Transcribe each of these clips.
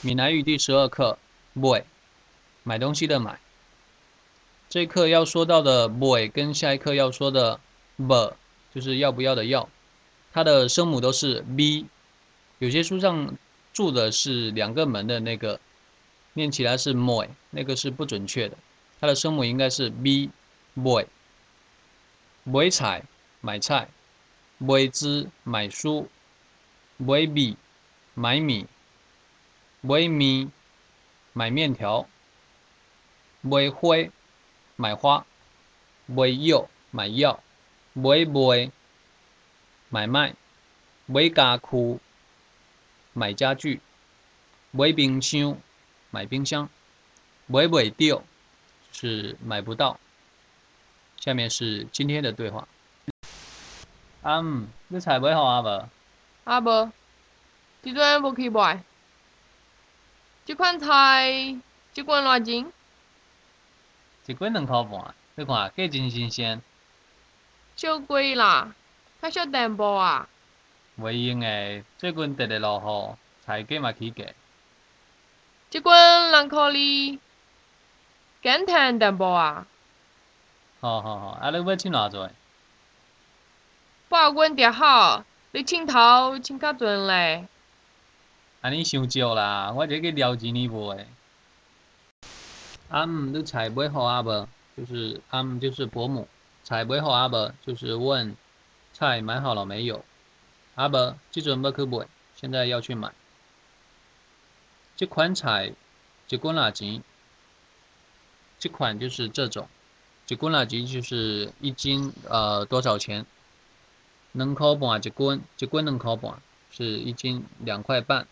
闽南语第十二课，boy，买东西的买。这一课要说到的 boy 跟下一课要说的 b，就是要不要的要，它的声母都是 b。有些书上注的是两个门的那个，念起来是 moy，那个是不准确的。它的声母应该是 b，boy。买菜买菜，买资买书，买米买米。买米，买面条；买花，买花；买药，买药；买卖，买卖；买家具，买家具；买冰箱，买冰箱；买不到，是买不到。下面是今天的对话。嗯，你菜买好啊无？啊无，即阵无去买。这款菜一罐偌钱？一斤两箍半，你看价真新鲜。小贵啦，较少淡薄啊。袂用诶，最近直直落雨，菜价嘛起价。一罐两箍二，减碳淡薄啊。好好好，啊你要请偌济？八罐就好，你请头请较准咧。安尼伤少啦，我这个了钱你卖。阿姆，你菜买好啊无？就是阿姆就是伯母，菜买好啊无？就是问菜买好了没有？阿无，即阵要去买，现在要去买。这款菜一罐偌钱？这款就是这种，一罐偌钱就是一斤呃多少钱？两块半一罐，一罐两块半，是一斤两块半。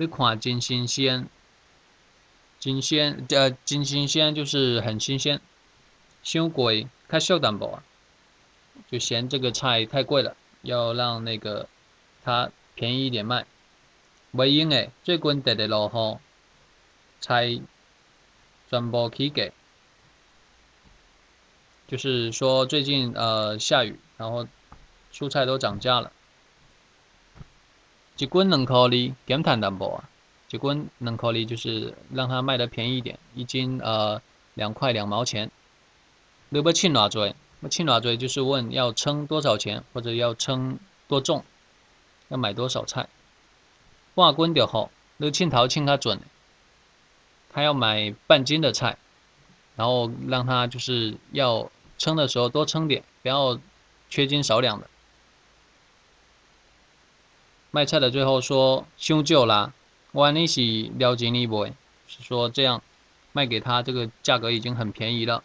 你看真新鲜，真鲜，呃，真新鲜就是很新鲜。伤贵，较俗淡薄啊，就嫌这个菜太贵了，要让那个它便宜一点卖。袂用诶，最近直直落雨，菜全部起价，就是说最近呃下雨，然后蔬菜都涨价了。一棍两块二，减碳淡薄啊！一棍两块二就是让它卖得便宜一点，一斤呃两块两毛钱。你要称偌多？要称偌多就是问要称多少钱，或者要称多重，要买多少菜。半棍就好，你称头称较准。他要买半斤的菜，然后让他就是要称的时候多称点，不要缺斤少两的。卖菜的最后说：“伤旧啦，我你是了解你不？是说这样卖给他，这个价格已经很便宜了。”